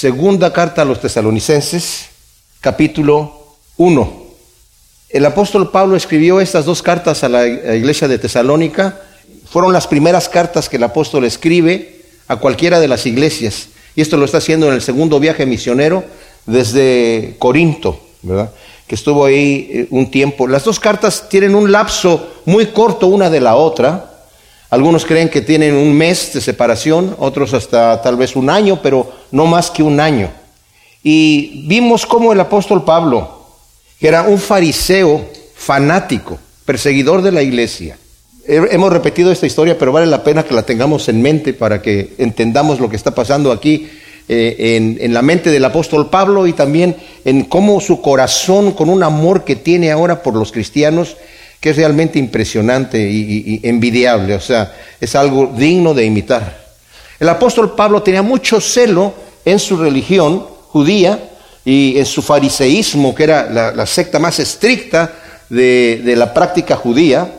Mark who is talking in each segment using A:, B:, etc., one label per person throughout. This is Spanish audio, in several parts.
A: Segunda carta a los tesalonicenses, capítulo 1. El apóstol Pablo escribió estas dos cartas a la iglesia de Tesalónica. Fueron las primeras cartas que el apóstol escribe a cualquiera de las iglesias. Y esto lo está haciendo en el segundo viaje misionero desde Corinto, ¿verdad? Que estuvo ahí eh, un tiempo. Las dos cartas tienen un lapso muy corto una de la otra. Algunos creen que tienen un mes de separación, otros hasta tal vez un año, pero no más que un año. Y vimos cómo el apóstol Pablo, que era un fariseo fanático, perseguidor de la iglesia. Hemos repetido esta historia, pero vale la pena que la tengamos en mente para que entendamos lo que está pasando aquí eh, en, la mente del apóstol Pablo y también en cómo su corazón, con un amor que tiene ahora por los cristianos, que es realmente impresionante y envidiable, o sea, es algo digno de imitar. El apóstol Pablo tenía mucho celo en su religión judía, y en su fariseísmo, que era la, secta más estricta de, de la práctica judía,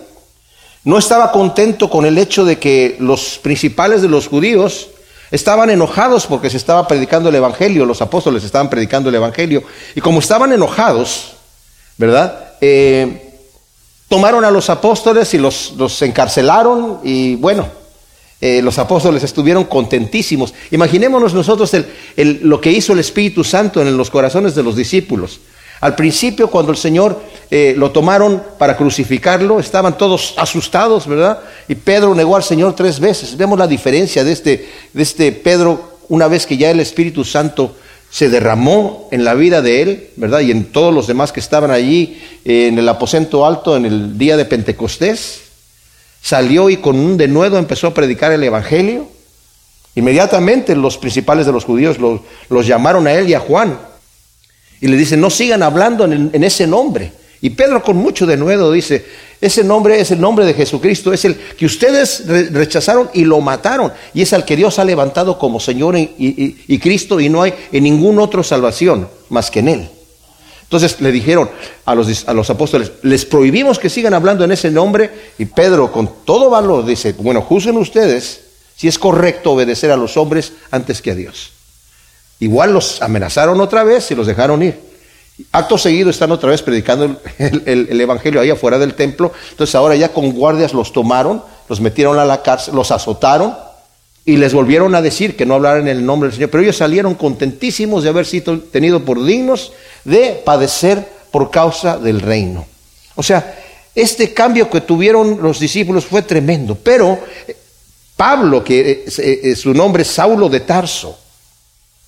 A: no estaba contento con el hecho de que los principales de los judíos estaban enojados porque se estaba predicando el Evangelio, los apóstoles estaban predicando el Evangelio, y como estaban enojados, ¿verdad? Eh, tomaron a los apóstoles y los, los encarcelaron y bueno, eh, los apóstoles estuvieron contentísimos. Imaginémonos nosotros lo que hizo el Espíritu Santo en los corazones de los discípulos. Al principio, cuando el Señor eh, lo tomaron para crucificarlo, estaban todos asustados, ¿verdad? Y Pedro negó al Señor tres veces. Vemos la diferencia de este, de este Pedro una vez que ya el Espíritu Santo se derramó en la vida de él, ¿verdad? Y en todos los demás que estaban allí eh, en el aposento alto en el día de Pentecostés salió y con un denuedo empezó a predicar el Evangelio. Inmediatamente los principales de los judíos los, llamaron a él y a Juan y le dicen, no sigan hablando en, ese nombre. Y Pedro con mucho denuedo dice, ese nombre es el nombre de Jesucristo, es el que ustedes rechazaron y lo mataron, y es al que Dios ha levantado como Señor y Cristo, y no hay en ningún otro salvación más que en Él. Entonces le dijeron a los, a los, apóstoles, les prohibimos que sigan hablando en ese nombre y Pedro con todo valor dice, bueno, juzguen ustedes si es correcto obedecer a los hombres antes que a Dios. Igual los amenazaron otra vez y los dejaron ir. Acto seguido están otra vez predicando el, el Evangelio ahí afuera del templo. Entonces ahora ya con guardias los tomaron, los metieron a la cárcel, los azotaron y les volvieron a decir que no hablaran en el nombre del Señor. Pero ellos salieron contentísimos de haber sido tenidos por dignos de padecer por causa del reino. O sea, este cambio que tuvieron los discípulos fue tremendo. Pero eh, Pablo, que eh, eh, su nombre es Saulo de Tarso,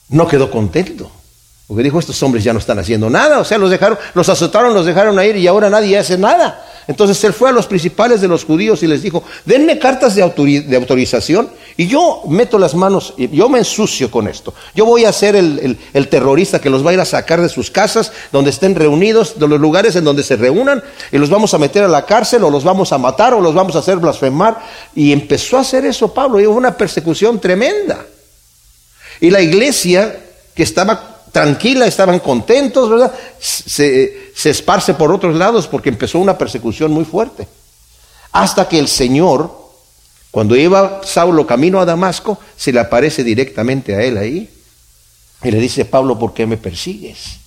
A: no quedó contento. Porque dijo, estos hombres ya no están haciendo nada. O sea, los dejaron, los azotaron, los dejaron a ir y ahora nadie hace nada. Entonces él fue a los principales de los judíos y les dijo, denme cartas de, autorización y yo meto las manos, yo me ensucio con esto. Yo voy a ser el, terrorista que los va a ir a sacar de sus casas, donde estén reunidos, de los lugares en donde se reúnan, y los vamos a meter a la cárcel o los vamos a matar o los vamos a hacer blasfemar. Y empezó a hacer eso Pablo, y hubo una persecución tremenda. Y la iglesia que estaba tranquila, estaban contentos, ¿verdad? Se, esparce por otros lados porque empezó una persecución muy fuerte. Hasta que el Señor, cuando iba Saulo camino a Damasco, se le aparece directamente a él ahí. Y le dice, Pablo, ¿por qué me persigues?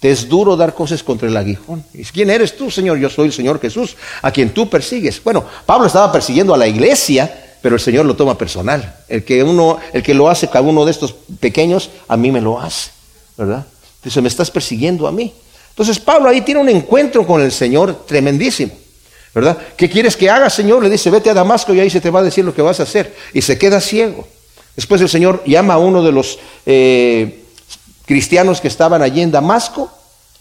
A: Te es duro dar cosas contra el aguijón. ¿Quién eres tú, Señor? Yo soy el Señor Jesús, a quien tú persigues. Bueno, Pablo estaba persiguiendo a la iglesia, pero el Señor lo toma personal. El que uno, el que lo hace cada uno de estos pequeños, a mí me lo hace. ¿Verdad? Dice, me estás persiguiendo a mí. Entonces Pablo ahí tiene un encuentro con el Señor tremendísimo, ¿verdad? ¿Qué quieres que haga, Señor? Le dice, vete a Damasco y ahí se te va a decir lo que vas a hacer. Y se queda ciego. Después el Señor llama a uno de los eh, cristianos que estaban allí en Damasco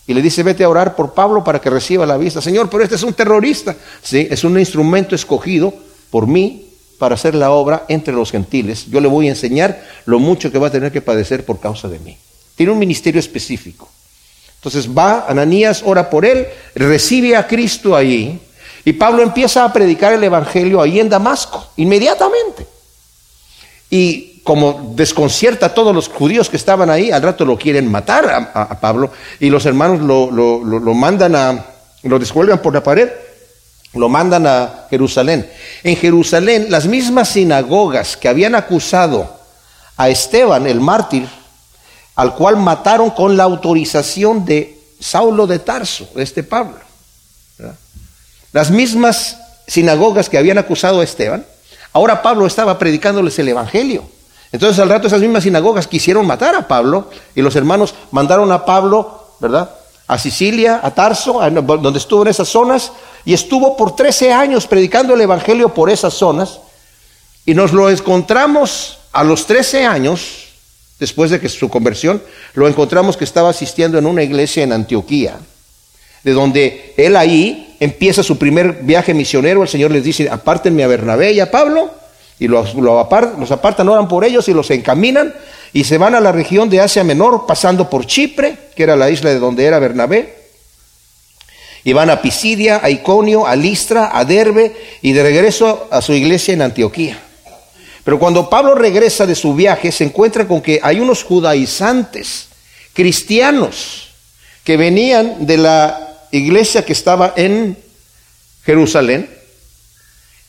A: y le dice, vete a orar por Pablo para que reciba la vista. Señor, pero este es un terrorista. Sí, es un instrumento escogido por mí para hacer la obra entre los gentiles. Yo le voy a enseñar lo mucho que va a tener que padecer por causa de mí. Tiene un ministerio específico. Entonces va, Ananías ora por él, recibe a Cristo allí, y Pablo empieza a predicar el Evangelio ahí en Damasco, inmediatamente. Y como desconcierta a todos los judíos que estaban ahí, al rato lo quieren matar a, Pablo, y los hermanos lo, lo mandan a, lo descuelgan por la pared, lo mandan a Jerusalén. En Jerusalén, las mismas sinagogas que habían acusado a Esteban, el mártir, al cual mataron con la autorización de Saulo de Tarso, este Pablo. Las mismas sinagogas que habían acusado a Esteban, ahora Pablo estaba predicándoles el Evangelio. Entonces al rato esas mismas sinagogas quisieron matar a Pablo y los hermanos mandaron a Pablo, ¿verdad? A Sicilia, a Tarso, donde estuvo en esas zonas, y estuvo por 13 años predicando el Evangelio por esas zonas, y nos lo encontramos a los 13 años, después de que su conversión, lo encontramos que estaba asistiendo en una iglesia en Antioquía, de donde él ahí empieza su primer viaje misionero, el Señor les dice, apártenme a Bernabé y a Pablo, y los, los apartan, oran por ellos y los encaminan, y se van a la región de Asia Menor, pasando por Chipre, que era la isla de donde era Bernabé, y van a Pisidia, a Iconio, a Listra, a Derbe, y de regreso a su iglesia en Antioquía. Pero cuando Pablo regresa de su viaje, se encuentra con que hay unos judaizantes, cristianos, que venían de la iglesia que estaba en Jerusalén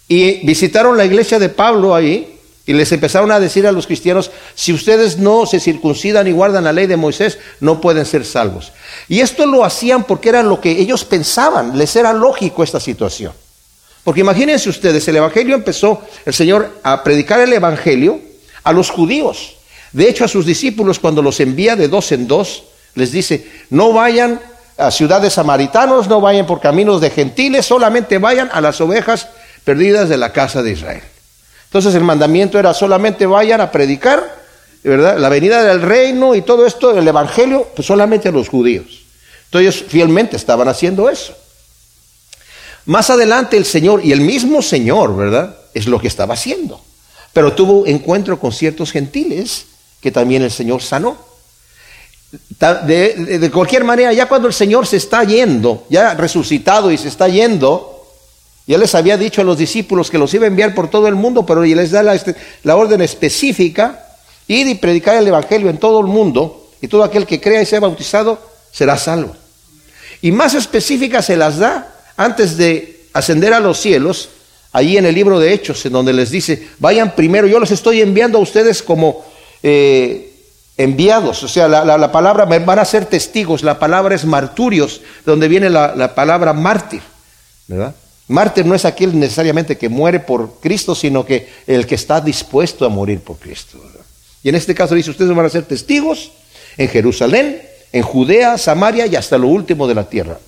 A: y visitaron la iglesia de Pablo ahí y les empezaron a decir a los cristianos, si ustedes no se circuncidan y guardan la ley de Moisés, no pueden ser salvos. Y esto lo hacían porque era lo que ellos pensaban, les era lógico esta situación. Porque imagínense ustedes, el Evangelio empezó el Señor a predicar el Evangelio a los judíos. De hecho, a sus discípulos, cuando los envía de dos en dos, les dice, no vayan a ciudades samaritanos, no vayan por caminos de gentiles, solamente vayan a las ovejas perdidas de la casa de Israel. Entonces el mandamiento era solamente vayan a predicar, ¿verdad? La venida del reino y todo esto, el Evangelio, pues solamente a los judíos. Entonces fielmente estaban haciendo eso. Más adelante el Señor, y el mismo Señor, ¿verdad? Es lo que estaba haciendo. Pero tuvo encuentro con ciertos gentiles que también el Señor sanó. De, cualquier manera, ya cuando el Señor se está yendo, ya resucitado y se está yendo, ya les había dicho a los discípulos que los iba a enviar por todo el mundo, pero les da la, este, la orden específica, ir y predicar el Evangelio en todo el mundo, y todo aquel que crea y sea bautizado será salvo. Y más específica se las da antes de ascender a los cielos, allí en el libro de Hechos, en donde les dice, vayan primero, yo los estoy enviando a ustedes como eh, enviados, o sea, la, palabra, van a ser testigos, la palabra es marturios, donde viene la, palabra mártir, ¿verdad? Mártir no es aquel necesariamente que muere por Cristo, sino que el que está dispuesto a morir por Cristo. Y en este caso dice, ustedes van a ser testigos en Jerusalén, en Judea, Samaria y hasta lo último de la tierra.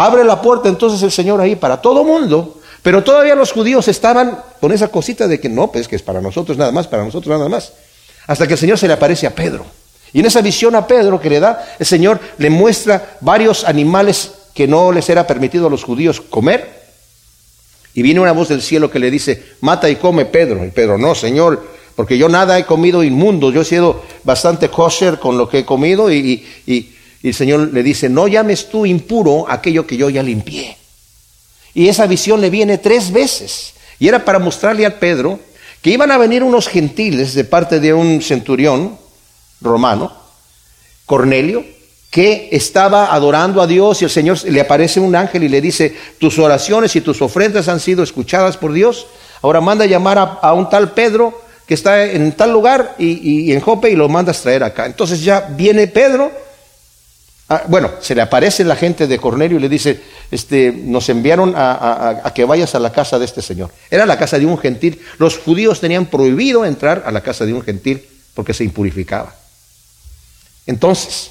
A: Abre la puerta entonces el Señor ahí para todo mundo, pero todavía los judíos estaban con esa cosita de que no, pues que es para nosotros nada más, para nosotros nada más. Hasta que el Señor se le aparece a Pedro. Y en esa visión a Pedro que le da, el Señor le muestra varios animales que no les era permitido a los judíos comer. Y viene una voz del cielo que le dice, mata y come Pedro. Y Pedro, no, Señor, porque yo nada he comido inmundo, yo he sido bastante kosher con lo que he comido y, y y el Señor le dice, no llames tú impuro aquello que yo ya limpié. Y esa visión le viene tres veces. Y era para mostrarle a Pedro que iban a venir unos gentiles de parte de un centurión romano, Cornelio, que estaba adorando a Dios y el Señor le aparece un ángel y le dice, tus oraciones y tus ofrendas han sido escuchadas por Dios. Ahora manda a llamar a, un tal Pedro que está en tal lugar y, y en Jope y lo mandas traer acá. Entonces ya viene Pedro Ah, bueno, se le aparece la gente de Cornelio y le dice, este, nos enviaron a, que vayas a la casa de este señor. Era la casa de un gentil. Los judíos tenían prohibido entrar a la casa de un gentil porque se impurificaba. Entonces,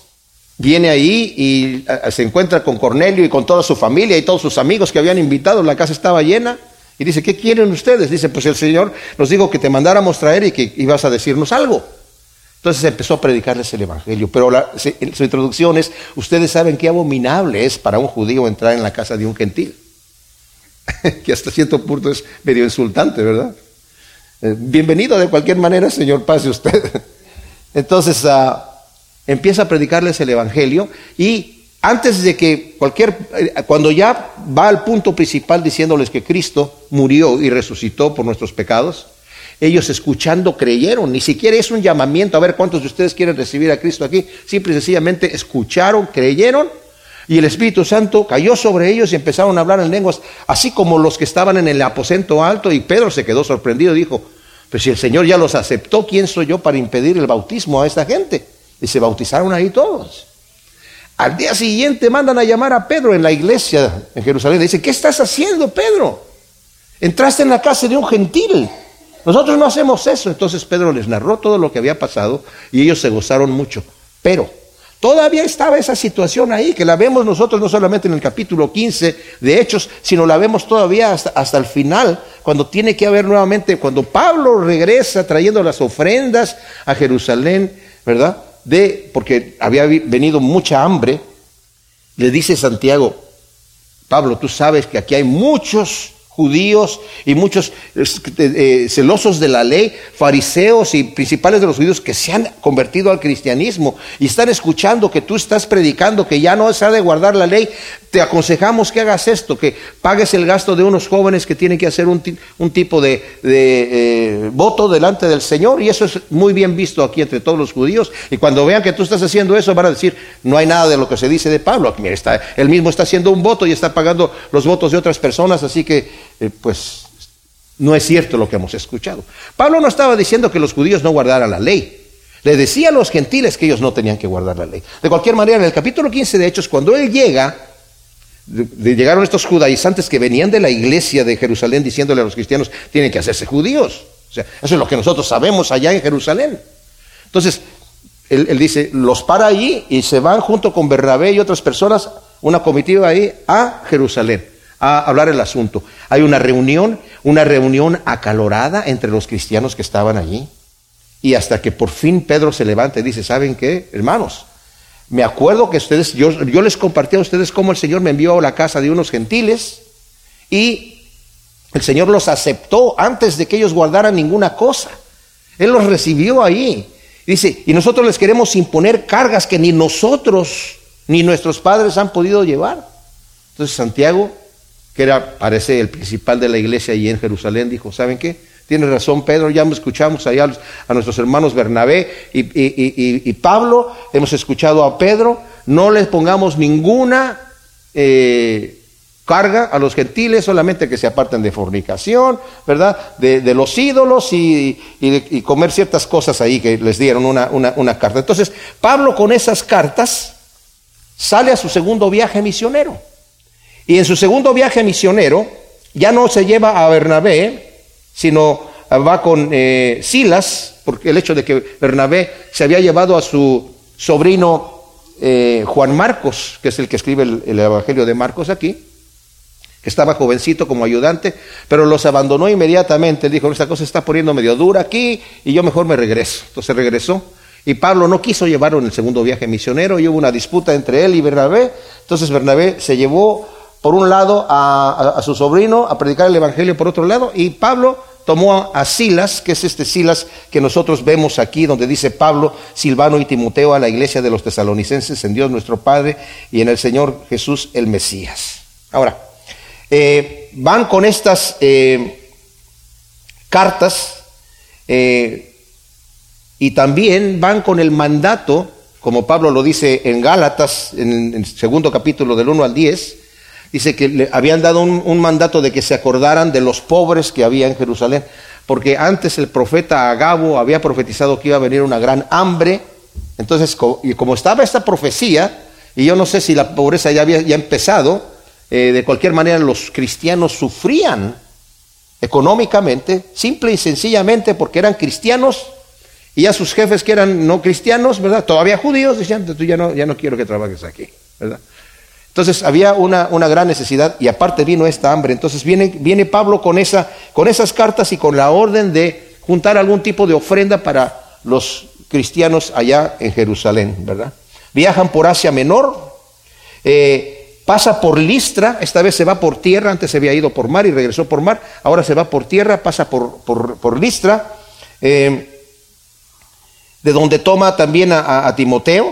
A: viene ahí y se encuentra con Cornelio y con toda su familia y todos sus amigos que habían invitado. La casa estaba llena. Y dice, ¿qué quieren ustedes? Dice, pues el Señor nos dijo que te mandáramos traer y que ibas a decirnos algo. Entonces empezó a predicarles el Evangelio. Pero su introducción es, ustedes saben qué abominable es para un judío entrar en la casa de un gentil. que hasta cierto punto es medio insultante, ¿verdad? Eh, bienvenido de cualquier manera, Señor, pase usted. Entonces ah, empieza a predicarles el Evangelio y antes de que cualquier, eh, cuando ya va al punto principal diciéndoles que Cristo murió y resucitó por nuestros pecados, ellos escuchando creyeron, ni siquiera es un llamamiento a ver cuántos de ustedes quieren recibir a Cristo aquí, simple y sencillamente escucharon, creyeron y el Espíritu Santo cayó sobre ellos y empezaron a hablar en lenguas, así como los que estaban en el aposento alto y Pedro se quedó sorprendido y dijo, pues si el Señor ya los aceptó, ¿quién soy yo para impedir el bautismo a esta gente? Y se bautizaron ahí todos. Al día siguiente mandan a llamar a Pedro en la iglesia en Jerusalén. Dice, ¿qué estás haciendo, Pedro? Entraste en la casa de un gentil. Nosotros no hacemos eso. Entonces Pedro les narró todo lo que había pasado y ellos se gozaron mucho. Pero todavía estaba esa situación ahí, que la vemos nosotros no solamente en el capítulo 15 de Hechos, sino la vemos todavía hasta, hasta el final, cuando tiene que haber nuevamente, cuando Pablo regresa trayendo las ofrendas a Jerusalén, ¿verdad? de, porque había venido mucha hambre, le dice Santiago, Pablo, tú sabes que aquí hay muchos judíos y muchos eh, celosos de la ley, fariseos y principales de los judíos que se han convertido al cristianismo y están escuchando que tú estás predicando que ya no se ha de guardar la ley, te aconsejamos que hagas esto, que pagues el gasto de unos jóvenes que tienen que hacer un, tipo de, eh, voto delante del Señor y eso es muy bien visto aquí entre todos los judíos y cuando vean que tú estás haciendo eso van a decir, no hay nada de lo que se dice de Pablo, mira, está, él mismo está haciendo un voto y está pagando los votos de otras personas, así que eh, pues no es cierto lo que hemos escuchado. Pablo no estaba diciendo que los judíos no guardaran la ley. Le decía a los gentiles que ellos no tenían que guardar la ley. De cualquier manera, en el capítulo 15 de Hechos, cuando él llega, llegaron estos judaizantes que venían de la iglesia de Jerusalén diciéndole a los cristianos, tienen que hacerse judíos. O sea, eso es lo que nosotros sabemos allá en Jerusalén. Entonces, él, él dice, los para allí y se van junto con Bernabé y otras personas, una comitiva ahí, a Jerusalén a hablar el asunto. Hay una reunión, una reunión acalorada entre los cristianos que estaban allí. Y hasta que por fin Pedro se levanta y dice, ¿saben qué, hermanos? Me acuerdo que ustedes, yo, yo les compartí a ustedes cómo el Señor me envió a la casa de unos gentiles y el Señor los aceptó antes de que ellos guardaran ninguna cosa. Él los recibió ahí. Dice, y nosotros les queremos imponer cargas que ni nosotros ni nuestros padres han podido llevar. Entonces Santiago que era, parece, el principal de la iglesia allí en Jerusalén, dijo, ¿saben qué? Tiene razón Pedro, ya escuchamos allá a, nuestros hermanos Bernabé y, Pablo, hemos escuchado a Pedro, no les pongamos ninguna eh, carga a los gentiles, solamente que se aparten de fornicación, ¿verdad? De, los ídolos y, comer ciertas cosas ahí que les dieron una, una carta. Entonces, Pablo con esas cartas sale a su segundo viaje misionero. Y en su segundo viaje misionero, ya no se lleva a Bernabé, sino va con eh, Silas, porque el hecho de que Bernabé se había llevado a su sobrino eh, Juan Marcos, que es el que escribe el, Evangelio de Marcos aquí, que estaba jovencito como ayudante, pero los abandonó inmediatamente. Dijo, esta cosa está poniendo medio dura aquí y yo mejor me regreso. Entonces regresó. Y Pablo no quiso llevarlo en el segundo viaje misionero y hubo una disputa entre él y Bernabé. Entonces Bernabé se llevó por un lado a, su sobrino a predicar el Evangelio por otro lado, y Pablo tomó a, Silas, que es este Silas que nosotros vemos aquí, donde dice Pablo, Silvano y Timoteo a la iglesia de los tesalonicenses en Dios nuestro Padre y en el Señor Jesús el Mesías. Ahora, eh, van con estas eh, cartas eh, y también van con el mandato, como Pablo lo dice en Gálatas, en el segundo capítulo del 1 al 10, Dice que le habían dado un, mandato de que se acordaran de los pobres que había en Jerusalén, porque antes el profeta Agabo había profetizado que iba a venir una gran hambre. Entonces, y como estaba esta profecía, y yo no sé si la pobreza ya había empezado, eh, de cualquier manera los cristianos sufrían económicamente, simple y sencillamente porque eran cristianos y ya sus jefes que eran no cristianos, ¿verdad? Todavía judíos, decían, tú ya no, ya no quiero que trabajes aquí, ¿verdad? Entonces había una, una, gran necesidad y aparte vino esta hambre. Entonces viene, viene Pablo con, esa, con esas cartas y con la orden de juntar algún tipo de ofrenda para los cristianos allá en Jerusalén, ¿verdad? Viajan por Asia Menor, eh, pasa por Listra, esta vez se va por tierra, antes se había ido por mar y regresó por mar, ahora se va por tierra, pasa por, por, Listra, eh, de donde toma también a, Timoteo.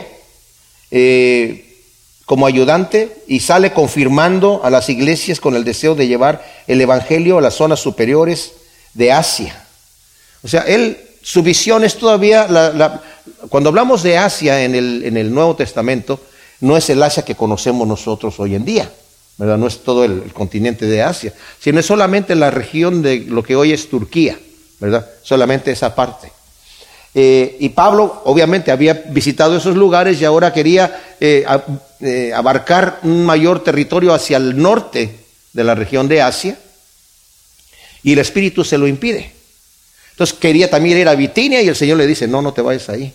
A: Eh, como ayudante y sale confirmando a las iglesias con el deseo de llevar el Evangelio a las zonas superiores de Asia. O sea, él, su visión es todavía, cuando hablamos de Asia en el, en el, Nuevo Testamento, no es el Asia que conocemos nosotros hoy en día, ¿verdad? No es todo el, el continente de Asia, sino es solamente la región de lo que hoy es Turquía, ¿verdad? Solamente esa parte. Eh, y Pablo obviamente había visitado esos lugares y ahora quería eh, eh, abarcar un mayor territorio hacia el norte de la región de Asia y el Espíritu se lo impide. Entonces quería también ir a Bitinia y el Señor le dice, no, no te vayas ahí.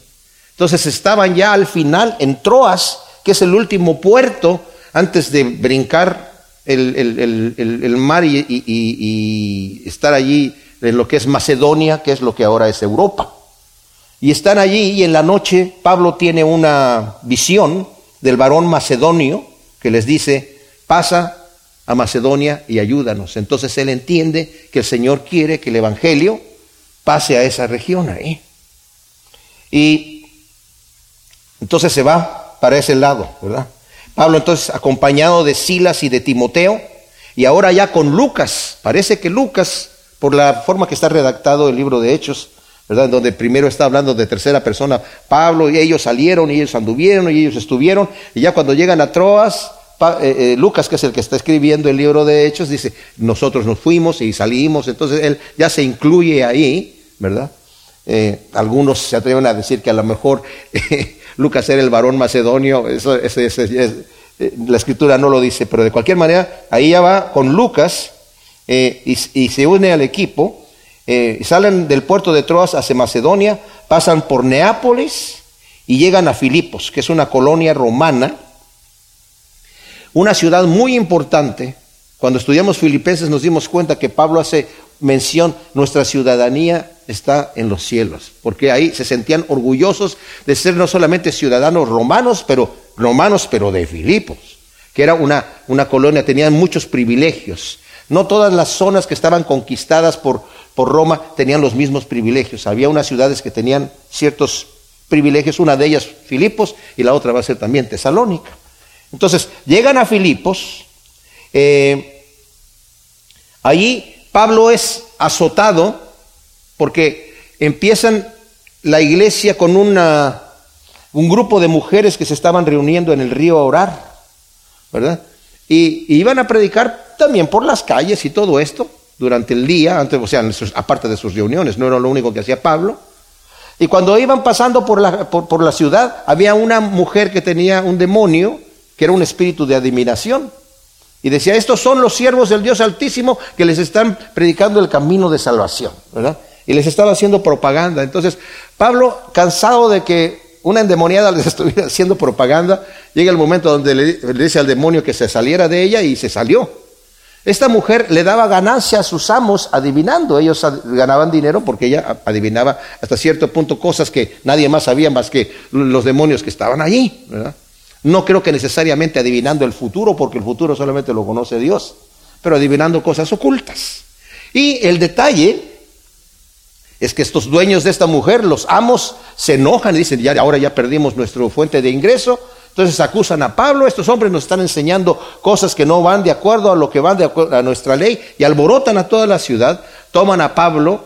A: Entonces estaban ya al final en Troas, que es el último puerto antes de brincar el, mar y estar allí en lo que es Macedonia, que es lo que ahora es Europa. Y están allí y en la noche Pablo tiene una visión del varón macedonio que les dice, pasa a Macedonia y ayúdanos. Entonces él entiende que el Señor quiere que el Evangelio pase a esa región ahí. Y entonces se va para ese lado, ¿verdad? Pablo entonces acompañado de Silas y de Timoteo y ahora ya con Lucas. Parece que Lucas, por la forma que está redactado el libro de Hechos, ¿verdad? Donde primero está hablando de tercera persona, Pablo y ellos salieron y ellos anduvieron y ellos estuvieron, y ya cuando llegan a Troas, eh, eh, Lucas, que es el que está escribiendo el libro de Hechos, dice, nosotros nos fuimos y salimos, entonces él ya se incluye ahí, ¿verdad? Eh, algunos se atreven a decir que a lo mejor Lucas era el varón macedonio, la escritura no lo dice, pero de cualquier manera, ahí ya va con Lucas y se une al equipo, eh, salen del puerto de Troas hacia Macedonia, pasan por Neápolis y llegan a Filipos, que es una colonia romana, una ciudad muy importante. Cuando estudiamos Filipenses nos dimos cuenta que Pablo hace mención, nuestra ciudadanía está en los cielos, porque ahí se sentían orgullosos de ser no solamente ciudadanos romanos, pero romanos, pero de Filipos, que era una, una colonia, tenían muchos privilegios. No todas las zonas que estaban conquistadas por, por Roma tenían los mismos privilegios. Había unas ciudades que tenían ciertos privilegios, una de ellas Filipos y la otra va a ser también Tesalónica. Entonces, llegan a Filipos, eh, allí Pablo es azotado porque empiezan la iglesia con una, un grupo de mujeres que se estaban reuniendo en el río a orar, ¿verdad? Y, y iban a predicar también por las calles y todo esto durante el día, antes, o sea, aparte de sus reuniones, no era lo único que hacía Pablo. Y cuando iban pasando por la, por, la ciudad, había una mujer que tenía un demonio, que era un espíritu de adivinación. Y decía, estos son los siervos del Dios Altísimo que les están predicando el camino de salvación, ¿verdad? Y les estaba haciendo propaganda. Entonces, Pablo, cansado de que una endemoniada les estuviera haciendo propaganda, llega el momento donde le dice al demonio que se saliera de ella y se salió. Esta mujer le daba ganancia a sus amos adivinando. Ellos ganaban dinero porque ella adivinaba hasta cierto punto cosas que nadie más sabía más que los demonios que estaban allí. No creo que necesariamente adivinando el futuro, porque el futuro solamente lo conoce Dios, pero adivinando cosas ocultas. Y el detalle es que estos dueños de esta mujer, los amos, se enojan y dicen, ya, ahora ya perdimos nuestra fuente de ingreso, entonces acusan a Pablo, estos hombres nos están enseñando cosas que no van de acuerdo a lo que van de acuerdo a nuestra ley y alborotan a toda la ciudad, toman a Pablo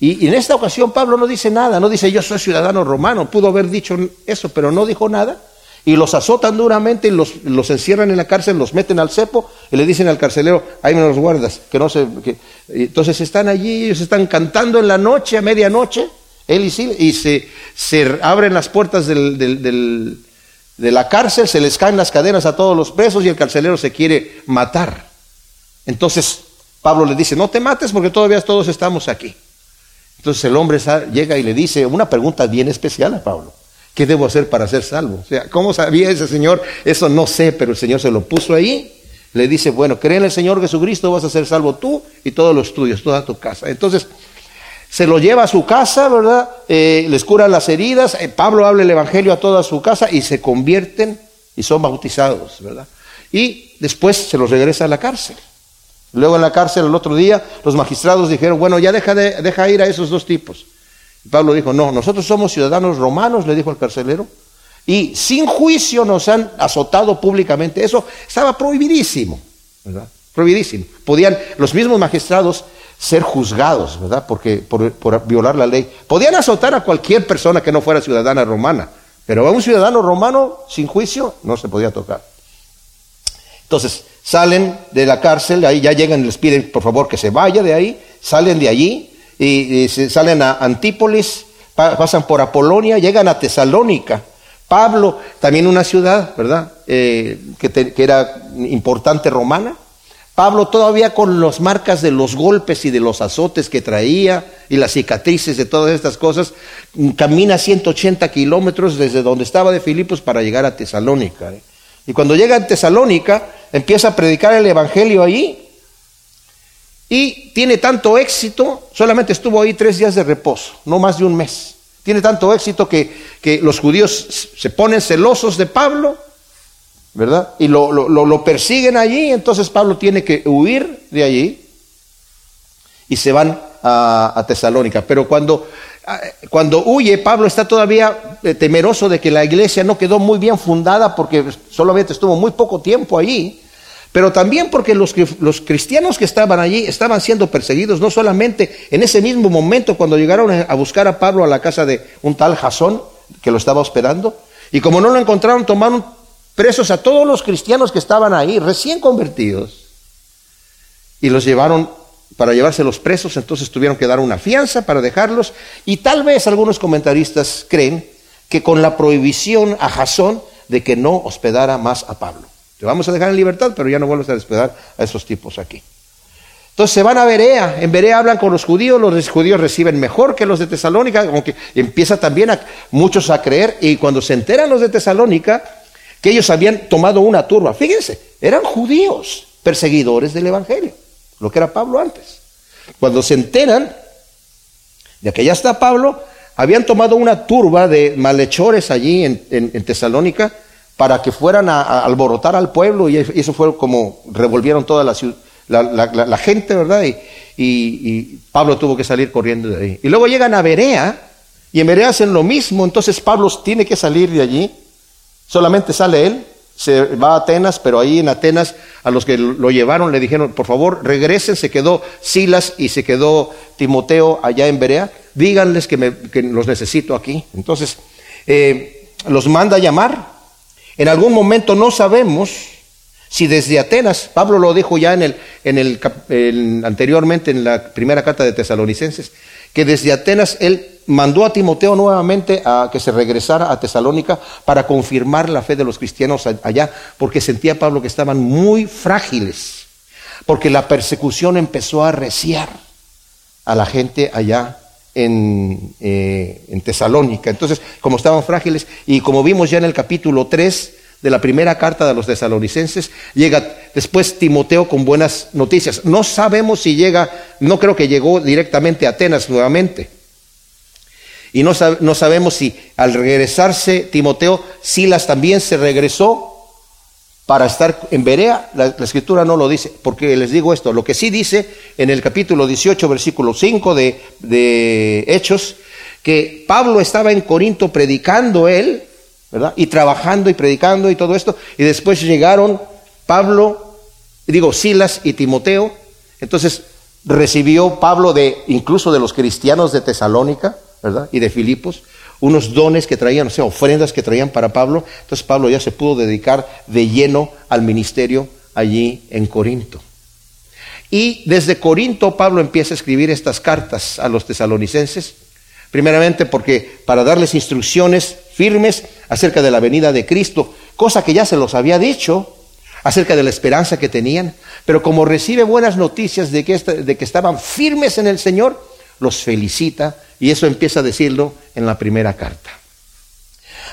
A: y, en esta ocasión Pablo no dice nada, no dice yo soy ciudadano romano, pudo haber dicho eso, pero no dijo nada y los azotan duramente y los, encierran en la cárcel, los meten al cepo y le dicen al carcelero, ahí me los guardas, que no se... Entonces están allí, ellos están cantando en la noche, a medianoche, él y sí, y se, se abren las puertas del de la cárcel, se les caen las cadenas a todos los presos y el carcelero se quiere matar. Entonces Pablo le dice, no te mates porque todavía todos estamos aquí. Entonces el hombre llega y le dice una pregunta bien especial a Pablo. ¿Qué debo hacer para ser salvo? O sea, ¿cómo sabía ese Señor? Eso no sé, pero el Señor se lo puso ahí. Le dice, bueno, cree en el Señor Jesucristo, vas a ser salvo tú y todos los tuyos, toda tu casa. Entonces, se lo lleva a su casa, ¿verdad? Eh, les cura las heridas, eh, Pablo habla el Evangelio a toda su casa y se convierten y son bautizados, ¿verdad? Y después se los regresa a la cárcel. Luego en la cárcel el otro día los magistrados dijeron, bueno, ya deja, de, ir a esos dos tipos. Y Pablo dijo, no, nosotros somos ciudadanos romanos, le dijo al carcelero, y sin juicio nos han azotado públicamente. Eso estaba prohibidísimo, ¿verdad? Prohibidísimo. Podían los mismos magistrados ser juzgados, ¿verdad? Porque por, violar la ley. Podían azotar a cualquier persona que no fuera ciudadana romana, pero a un ciudadano romano sin juicio no se podía tocar. Entonces, salen de la cárcel, ahí ya llegan les piden por favor que se vaya de ahí, salen de allí y, salen a Antípolis, pasan por Apolonia, llegan a Tesalónica. Pablo, también una ciudad, ¿verdad? Eh, que, que era importante romana. Pablo todavía con las marcas de los golpes y de los azotes que traía y las cicatrices de todas estas cosas, camina 180 kilómetros desde donde estaba de Filipos para llegar a Tesalónica. ¿eh? Y cuando llega a Tesalónica, empieza a predicar el Evangelio allí y tiene tanto éxito, solamente estuvo ahí tres días de reposo, no más de un mes. Tiene tanto éxito que, que los judíos se ponen celosos de Pablo ¿verdad? Y lo, lo, persiguen allí, entonces Pablo tiene que huir de allí y se van a, Tesalónica. Pero cuando, ah, cuando huye, Pablo está todavía eh, temeroso de que la iglesia no quedó muy bien fundada porque solamente estuvo muy poco tiempo allí. Pero también porque los, los cristianos que estaban allí estaban siendo perseguidos, no solamente en ese mismo momento cuando llegaron a buscar a Pablo a la casa de un tal Jasón que lo estaba hospedando, y como no lo encontraron, tomaron presos a todos los cristianos que estaban ahí, recién convertidos, y los llevaron para llevárselos presos, entonces tuvieron que dar una fianza para dejarlos, y tal vez algunos comentaristas creen que con la prohibición a Jasón de que no hospedara más a Pablo. Te vamos a dejar en libertad, pero ya no vuelves a hospedar a esos tipos aquí. Entonces se van a Berea, en Berea hablan con los judíos, los judíos reciben mejor que los de Tesalónica, aunque empieza también muchos a creer, y cuando se enteran los de Tesalónica, que ellos habían tomado una turba. Fíjense, eran judíos, perseguidores del Evangelio, lo que era Pablo antes. Cuando se enteran de que ya está Pablo, habían tomado una turba de malhechores allí en, Tesalónica para que fueran a, alborotar al pueblo y eso fue como revolvieron toda la, la, gente, ¿verdad? Y, y, Pablo tuvo que salir corriendo de ahí. Y luego llegan a Berea y en Berea hacen lo mismo, entonces Pablo tiene que salir de allí Solamente sale él, se va a Atenas, pero ahí en Atenas a los que lo llevaron le dijeron, por favor, regresen, se quedó Silas y se quedó Timoteo allá en Berea, díganles que, los necesito aquí. Entonces, eh, los manda a llamar. En algún momento no sabemos si desde Atenas, Pablo lo dijo ya en el, en el, anteriormente en la primera carta de Tesalonicenses, que desde Atenas él mandó a Timoteo nuevamente a que se regresara a Tesalónica para confirmar la fe de los cristianos allá, porque sentía Pablo que estaban muy frágiles, porque la persecución empezó a arreciar a la gente allá en, eh, en Tesalónica. Entonces, como estaban frágiles, y como vimos ya en el capítulo 3, de la primera carta de los tesalonicenses, llega después Timoteo con buenas noticias. No sabemos si llega, no creo que llegó directamente a Atenas nuevamente. Y no, no sabemos si al regresarse Timoteo, Silas también se regresó para estar en Berea. La, escritura no lo dice, porque les digo esto, lo que sí dice en el capítulo 18, versículo 5 de, de Hechos, que Pablo estaba en Corinto predicando él, ¿verdad? Y trabajando y predicando y todo esto. Y después llegaron Pablo, digo, Silas y Timoteo. Entonces recibió Pablo de, incluso de los cristianos de Tesalónica, Y de Filipos, unos dones que traían, o sea, ofrendas que traían para Pablo. Entonces Pablo ya se pudo dedicar de lleno al ministerio allí en Corinto. Y desde Corinto Pablo empieza a escribir estas cartas a los tesalonicenses, primeramente porque para darles instrucciones firmes acerca de la venida de Cristo, cosa que ya se los había dicho, acerca de la esperanza que tenían, pero como recibe buenas noticias de que estaban firmes en el Señor, los felicita y eso empieza a decirlo en la primera carta.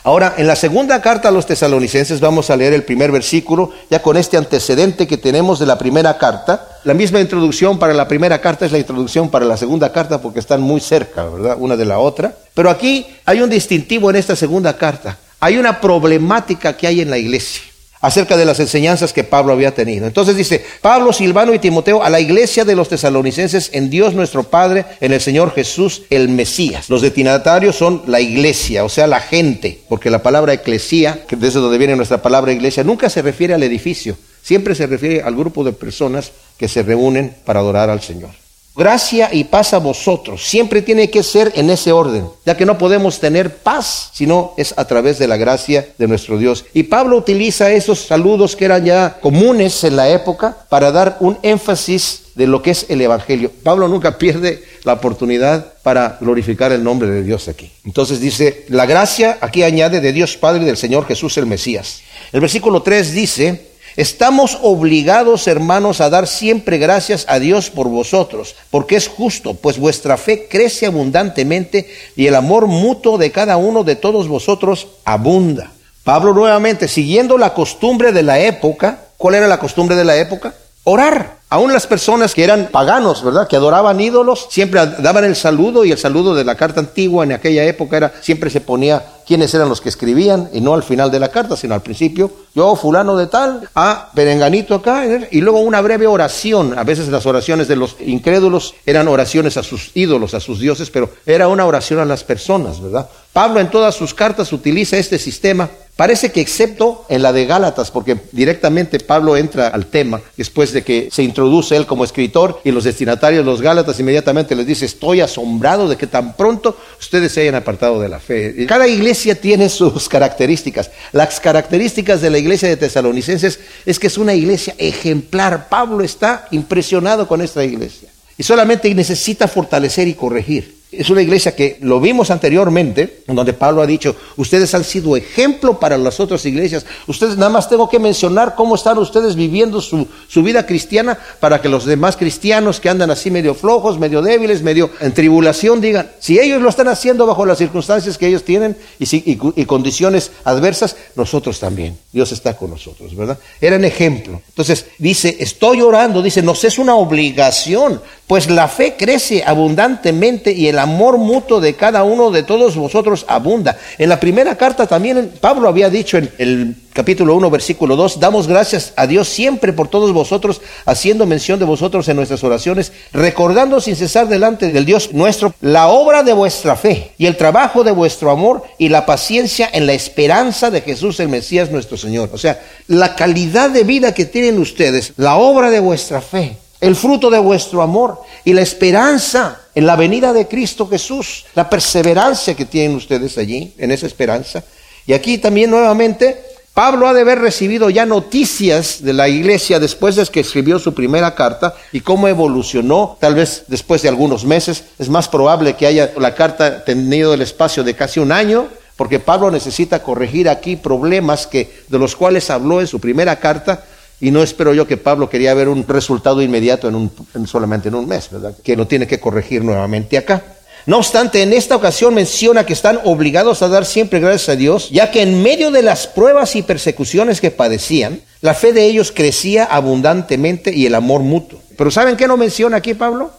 A: Ahora, en la segunda carta a los tesalonicenses vamos a leer el primer versículo, ya con este antecedente que tenemos de la primera carta. La misma introducción para la primera carta es la introducción para la segunda carta porque están muy cerca, ¿verdad? Una de la otra. Pero aquí hay un distintivo en esta segunda carta. Hay una problemática que hay en la iglesia acerca de las enseñanzas que Pablo había tenido. Entonces dice, Pablo, Silvano y Timoteo a la iglesia de los tesalonicenses en Dios nuestro Padre, en el Señor Jesús el Mesías. Los destinatarios son la iglesia, o sea, la gente, porque la palabra eclesía, que desde donde viene nuestra palabra iglesia, nunca se refiere al edificio, siempre se refiere al grupo de personas que se reúnen para adorar al Señor. Gracia y paz a vosotros. Siempre tiene que ser en ese orden, ya que no podemos tener paz si no es a través de la gracia de nuestro Dios. Y Pablo utiliza esos saludos que eran ya comunes en la época para dar un énfasis de lo que es el Evangelio. Pablo nunca pierde la oportunidad para glorificar el nombre de Dios aquí. Entonces dice, la gracia aquí añade de Dios Padre y del Señor Jesús el Mesías. El versículo 3 dice, Estamos obligados, hermanos, a dar siempre gracias a Dios por vosotros, porque es justo, pues vuestra fe crece abundantemente y el amor mutuo de cada uno de todos vosotros abunda. Pablo nuevamente, siguiendo la costumbre de la época, ¿cuál era la costumbre de la época? Orar. Aún las personas que eran paganos, ¿verdad? Que adoraban ídolos, siempre daban el saludo y el saludo de la carta antigua en aquella época era, siempre se ponía quiénes eran los que escribían y no al final de la carta, sino al principio, yo fulano de tal, a perenganito acá, y luego una breve oración. A veces las oraciones de los incrédulos eran oraciones a sus ídolos, a sus dioses, pero era una oración a las personas, ¿verdad? Pablo en todas sus cartas utiliza este sistema Parece que excepto en la de Gálatas, porque directamente Pablo entra al tema después de que se introduce él como escritor y los destinatarios, los Gálatas, inmediatamente les dice, estoy asombrado de que tan pronto ustedes se hayan apartado de la fe. Cada iglesia tiene sus características. Las características de la iglesia de tesalonicenses es que es una iglesia ejemplar. Pablo está impresionado con esta iglesia y solamente necesita fortalecer y corregir. Es una iglesia que lo vimos anteriormente, en donde Pablo ha dicho, ustedes han sido ejemplo para las otras iglesias. Ustedes nada más tengo que mencionar cómo están ustedes viviendo su, vida cristiana para que los demás cristianos que andan así medio flojos, medio débiles, medio en tribulación, digan, si ellos lo están haciendo bajo las circunstancias que ellos tienen y, y condiciones adversas, nosotros también. Dios está con nosotros, ¿verdad? Eran ejemplo. Entonces dice, estoy orando, dice, nos es una obligación, pues la fe crece abundantemente y el amor mutuo de cada uno de todos vosotros abunda. En la primera carta también Pablo había dicho en el capítulo 1, versículo 2, damos gracias a Dios siempre por todos vosotros, haciendo mención de vosotros en nuestras oraciones, recordando sin cesar delante del Dios nuestro la obra de vuestra fe y el trabajo de vuestro amor y la paciencia en la esperanza de Jesús el Mesías nuestro Señor. O sea, la calidad de vida que tienen ustedes, la obra de vuestra fe, el fruto de vuestro amor y la esperanza en la venida de Cristo Jesús, la perseverancia que tienen ustedes allí, en esa esperanza. Y aquí también nuevamente, Pablo ha de haber recibido ya noticias de la iglesia después de que escribió su primera carta y cómo evolucionó, tal vez después de algunos meses. Es más probable que haya la carta tenido el espacio de casi un año, porque Pablo necesita corregir aquí problemas que, de los cuales habló en su primera carta y no espero yo que Pablo quería ver un resultado inmediato en un, solamente en un mes, ¿verdad? Que lo tiene que corregir nuevamente acá. No obstante, en esta ocasión menciona que están obligados a dar siempre gracias a Dios, ya que en medio de las pruebas y persecuciones que padecían, la fe de ellos crecía abundantemente y el amor mutuo. Pero ¿saben qué no menciona aquí Pablo?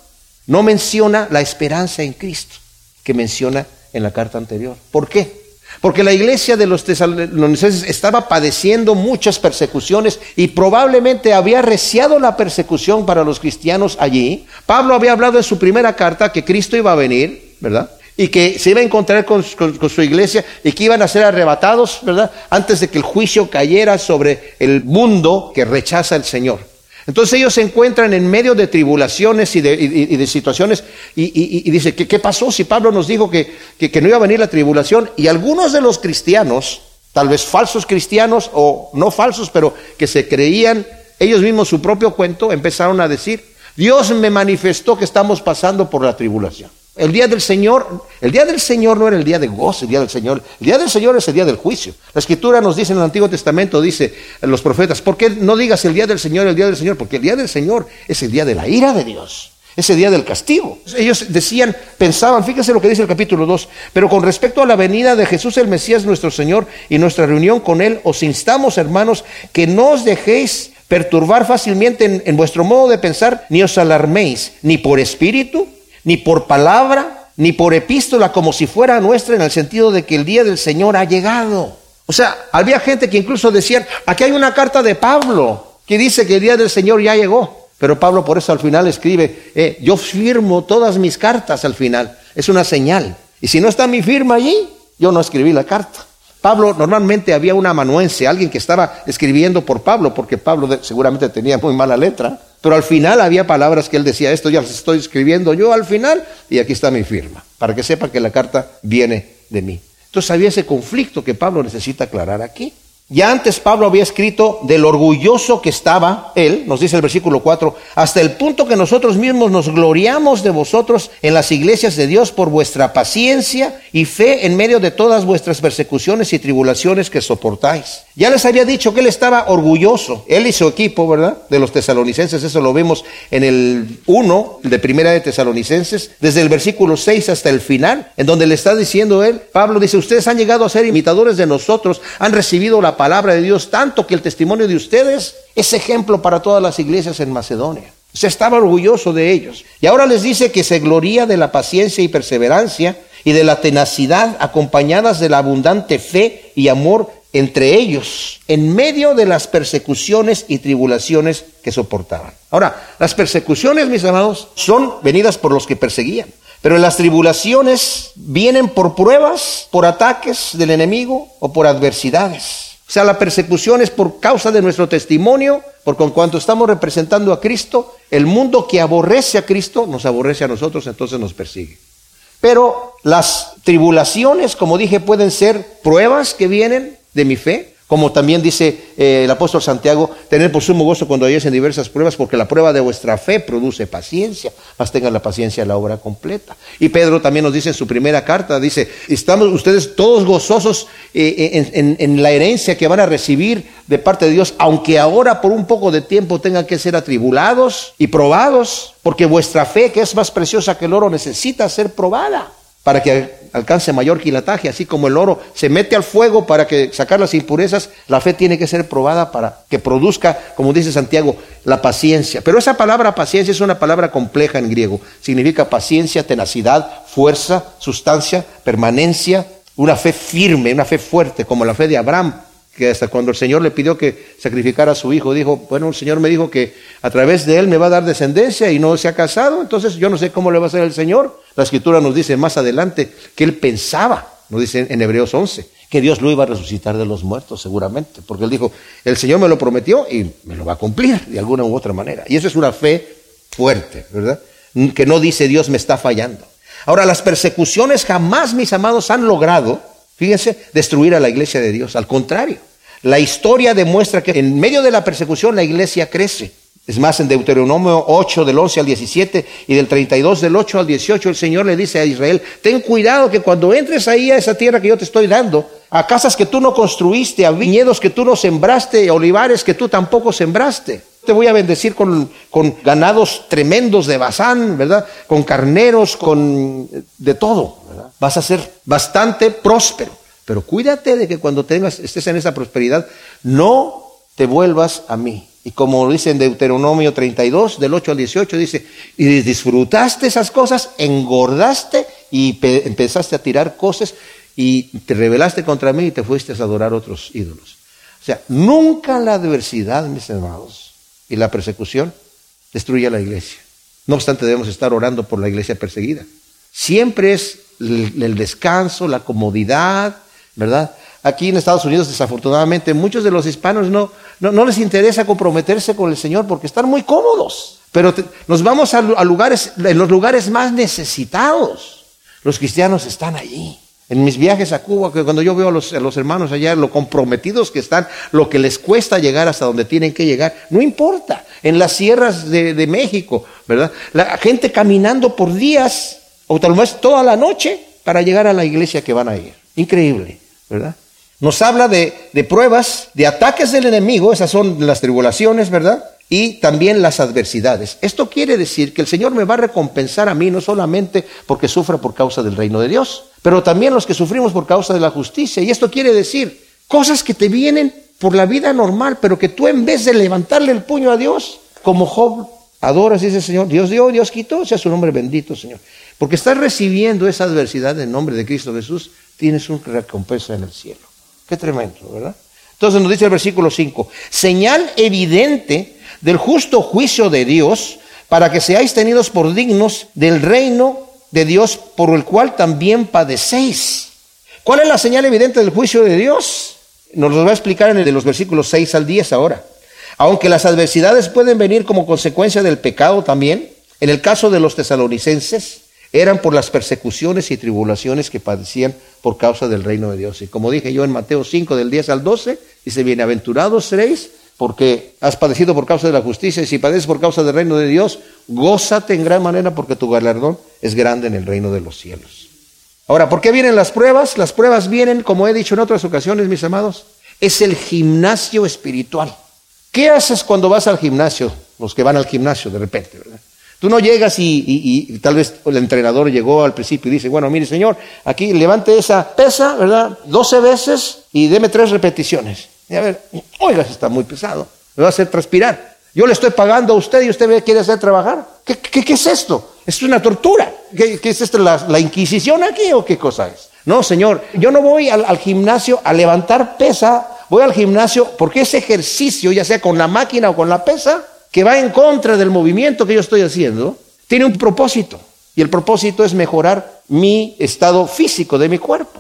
A: No menciona la esperanza en Cristo, que menciona en la carta anterior. ¿Por qué? Porque la iglesia de los tesalonicenses estaba padeciendo muchas persecuciones y probablemente había reciado la persecución para los cristianos allí. Pablo había hablado en su primera carta que Cristo iba a venir, ¿verdad? Y que se iba a encontrar con, con su iglesia y que iban a ser arrebatados, ¿verdad? Antes de que el juicio cayera sobre el mundo que rechaza al Señor. Entonces ellos se encuentran en medio de tribulaciones y de, situaciones y, dice, ¿qué, pasó si Pablo nos dijo que, que no iba a venir la tribulación? Y algunos de los cristianos, tal vez falsos cristianos o no falsos, pero que se creían ellos mismos su propio cuento, empezaron a decir, Dios me manifestó que estamos pasando por la tribulación. El día del Señor, el día del Señor no era el día de gozo, el día del Señor. El día del Señor es el día del juicio. La escritura nos dice en el Antiguo Testamento, dice los profetas, ¿por qué no digas el día del Señor, el día del Señor? Porque el día del Señor es el día de la ira de Dios. Es el día del castigo. Ellos decían, pensaban, fíjense lo que dice el capítulo 2, pero con respecto a la venida de Jesús el Mesías nuestro Señor y nuestra reunión con Él, os instamos, hermanos, que no os dejéis perturbar fácilmente en, en vuestro modo de pensar, ni os alarméis, ni por espíritu, ni por palabra, ni por epístola, como si fuera nuestra, en el sentido de que el día del Señor ha llegado. O sea, había gente que incluso decían, aquí hay una carta de Pablo que dice que el día del Señor ya llegó. Pero Pablo por eso al final escribe, eh, yo firmo todas mis cartas al final. Es una señal. Y si no está mi firma allí, yo no escribí la carta. Pablo normalmente había un amanuense, alguien que estaba escribiendo por Pablo, porque Pablo seguramente tenía muy mala letra. Pero al final había palabras que él decía, esto ya las estoy escribiendo yo al final y aquí está mi firma, para que sepa que la carta viene de mí. Entonces había ese conflicto que Pablo necesita aclarar aquí. Ya antes Pablo había escrito del orgulloso que estaba él, nos dice el versículo 4, hasta el punto que nosotros mismos nos gloriamos de vosotros en las iglesias de Dios por vuestra paciencia y fe en medio de todas vuestras persecuciones y tribulaciones que soportáis. Ya les había dicho que él estaba orgulloso, él y su equipo, ¿verdad? De los tesalonicenses, eso lo vemos en el 1 de primera de tesalonicenses, desde el versículo 6 hasta el final, en donde le está diciendo él, Pablo dice, ustedes han llegado a ser imitadores de nosotros, han recibido la palabra de Dios tanto que el testimonio de ustedes es ejemplo para todas las iglesias en Macedonia. Se estaba orgulloso de ellos. Y ahora les dice que se gloría de la paciencia y perseverancia y de la tenacidad acompañadas de la abundante fe y amor entre ellos en medio de las persecuciones y tribulaciones que soportaban. Ahora, las persecuciones, mis amados, son venidas por los que perseguían. Pero las tribulaciones vienen por pruebas, por ataques del enemigo o por adversidades. Sea, la persecución es por causa de nuestro testimonio, porque con cuanto estamos representando a Cristo, el mundo que aborrece a Cristo nos aborrece a nosotros, entonces nos persigue. Pero las tribulaciones, como dije, pueden ser pruebas que vienen de mi fe, como también dice eh, el apóstol Santiago, tener por sumo gozo cuando hayáis en diversas pruebas, porque la prueba de vuestra fe produce paciencia, más tengan la paciencia la obra completa. Y Pedro también nos dice en su primera carta, dice, estamos ustedes todos gozosos eh, en, en, la herencia que van a recibir de parte de Dios, aunque ahora por un poco de tiempo tengan que ser atribulados y probados, porque vuestra fe, que es más preciosa que el oro, necesita ser probada para que alcance mayor quilataje, así como el oro se mete al fuego para que sacar las impurezas, la fe tiene que ser probada para que produzca, como dice Santiago, la paciencia. Pero esa palabra paciencia es una palabra compleja en griego. Significa paciencia, tenacidad, fuerza, sustancia, permanencia, una fe firme, una fe fuerte, como la fe de Abraham, que hasta cuando el Señor le pidió que sacrificara a su hijo, dijo, bueno, el Señor me dijo que a través de él me va a dar descendencia y no se ha casado, entonces yo no sé cómo le va a hacer el Señor. La escritura nos dice más adelante que él pensaba, nos dice en Hebreos 11, que Dios lo iba a resucitar de los muertos seguramente, porque él dijo, el Señor me lo prometió y me lo va a cumplir de alguna u otra manera. Y eso es una fe fuerte, ¿verdad? Que no dice Dios me está fallando. Ahora, las persecuciones jamás, mis amados, han logrado Fíjense, destruir a la iglesia de Dios. Al contrario, la historia demuestra que en medio de la persecución la iglesia crece. Es más, en Deuteronomio 8 del 11 al 17 y del 32 del 8 al 18 el Señor le dice a Israel, ten cuidado que cuando entres ahí a esa tierra que yo te estoy dando, a casas que tú no construiste, a viñedos que tú no sembraste, a olivares que tú tampoco sembraste. Te voy a bendecir con, ganados tremendos de Bazán, ¿verdad? Con carneros, con de todo. Vas a ser bastante próspero. Pero cuídate de que cuando tengas, estés en esa prosperidad, no te vuelvas a mí. Y como dice en Deuteronomio 32, del 8 al 18, dice, y disfrutaste esas cosas, engordaste y empezaste a tirar cosas y te rebelaste contra mí y te fuiste a adorar otros ídolos. O sea, nunca la adversidad, mis hermanos, y la persecución destruye a la iglesia. No obstante, debemos estar orando por la iglesia perseguida. Siempre es el, descanso, la comodidad, ¿verdad? Aquí en Estados Unidos, desafortunadamente, muchos de los hispanos no, no, les interesa comprometerse con el Señor porque están muy cómodos. Pero nos vamos a, lugares, en los lugares más necesitados. Los cristianos están allí. En mis viajes a Cuba, que cuando yo veo a los, hermanos allá, lo comprometidos que están, lo que les cuesta llegar hasta donde tienen que llegar, no importa. En las sierras de, México, ¿verdad? La gente caminando por días o tal vez toda la noche para llegar a la iglesia que van a ir. Increíble, ¿verdad? Nos habla de pruebas, de ataques del enemigo, esas son las tribulaciones, ¿verdad? Y también las adversidades. Esto quiere decir que el Señor me va a recompensar a mí no solamente porque sufra por causa del reino de Dios, pero también los que sufrimos por causa de la justicia. Y esto quiere decir cosas que te vienen por la vida normal, pero que tú en vez de levantarle el puño a Dios, como Job, adoras y dices, Señor, Dios dio, Dios quitó, sea su nombre bendito, Señor. Porque estás recibiendo esa adversidad en nombre de Cristo Jesús, tienes una recompensa en el cielo. Qué tremendo, ¿verdad? Entonces nos dice el versículo 5, señal evidente del justo juicio de Dios, para que seáis tenidos por dignos del reino de Dios, por el cual también padecéis. ¿Cuál es la señal evidente del juicio de Dios? Nos lo va a explicar en el de los versículos 6 al 10 ahora. Aunque las adversidades pueden venir como consecuencia del pecado también, en el caso de los tesalonicenses, eran por las persecuciones y tribulaciones que padecían por causa del reino de Dios. Y como dije yo en Mateo 5, del 10 al 12, dice, bienaventurados seréis porque has padecido por causa de la justicia, y si padeces por causa del reino de Dios, gózate en gran manera porque tu galardón es grande en el reino de los cielos. Ahora, ¿por qué vienen las pruebas? Las pruebas vienen, como he dicho en otras ocasiones, mis amados, es el gimnasio espiritual. ¿Qué haces cuando vas al gimnasio? Los que van al gimnasio de repente, ¿verdad? Tú no llegas y, tal vez el entrenador llegó al principio y dice, bueno, mire señor, aquí levante esa pesa, ¿verdad? 12 veces y deme tres repeticiones. Y a ver, oiga, está muy pesado, me va a hacer transpirar. Yo le estoy pagando a usted y usted me quiere hacer trabajar. ¿Qué, qué, es esto? Es una tortura. ¿Qué, es esto? ¿La, Inquisición aquí o qué cosa es? No, señor, yo no voy al, al gimnasio a levantar pesa, voy al gimnasio porque ese ejercicio, ya sea con la máquina o con la pesa, que va en contra del movimiento que yo estoy haciendo, tiene un propósito. Y el propósito es mejorar mi estado físico de mi cuerpo.